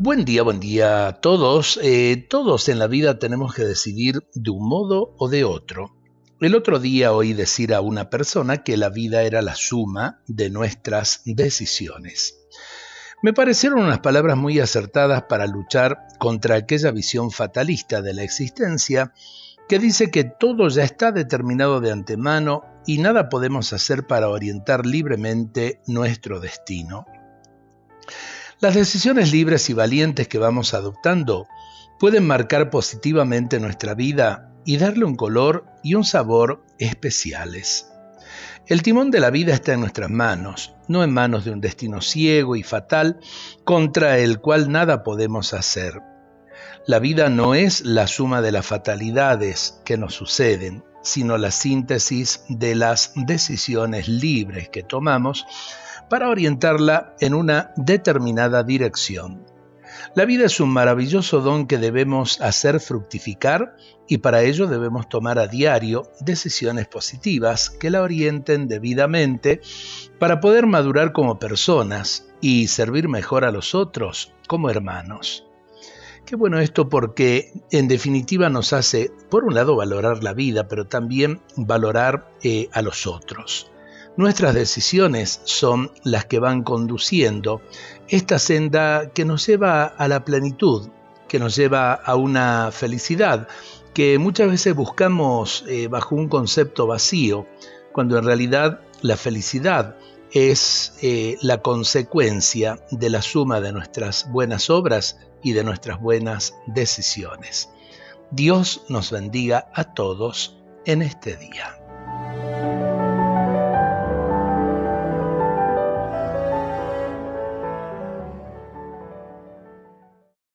Buen día, buen día a todos. Eh, todos en la vida tenemos que decidir de un modo o de otro. El otro día oí decir a una persona que la vida era la suma de nuestras decisiones. Me parecieron unas palabras muy acertadas para luchar contra aquella visión fatalista de la existencia que dice que todo ya está determinado de antemano y nada podemos hacer para orientar libremente nuestro destino. Las decisiones libres y valientes que vamos adoptando pueden marcar positivamente nuestra vida y darle un color y un sabor especiales. El timón de la vida está en nuestras manos, no en manos de un destino ciego y fatal contra el cual nada podemos hacer. La vida no es la suma de las fatalidades que nos suceden, sino la síntesis de las decisiones libres que tomamos para orientarla en una determinada dirección. La vida es un maravilloso don que debemos hacer fructificar y para ello debemos tomar a diario decisiones positivas que la orienten debidamente para poder madurar como personas y servir mejor a los otros como hermanos. Qué bueno esto porque en definitiva nos hace, por un lado, valorar la vida, pero también valorar eh, a los otros. Nuestras decisiones son las que van conduciendo esta senda que nos lleva a la plenitud, que nos lleva a una felicidad que muchas veces buscamos eh, bajo un concepto vacío, cuando en realidad la felicidad es eh, la consecuencia de la suma de nuestras buenas obras y de nuestras buenas decisiones. Dios nos bendiga a todos en este día.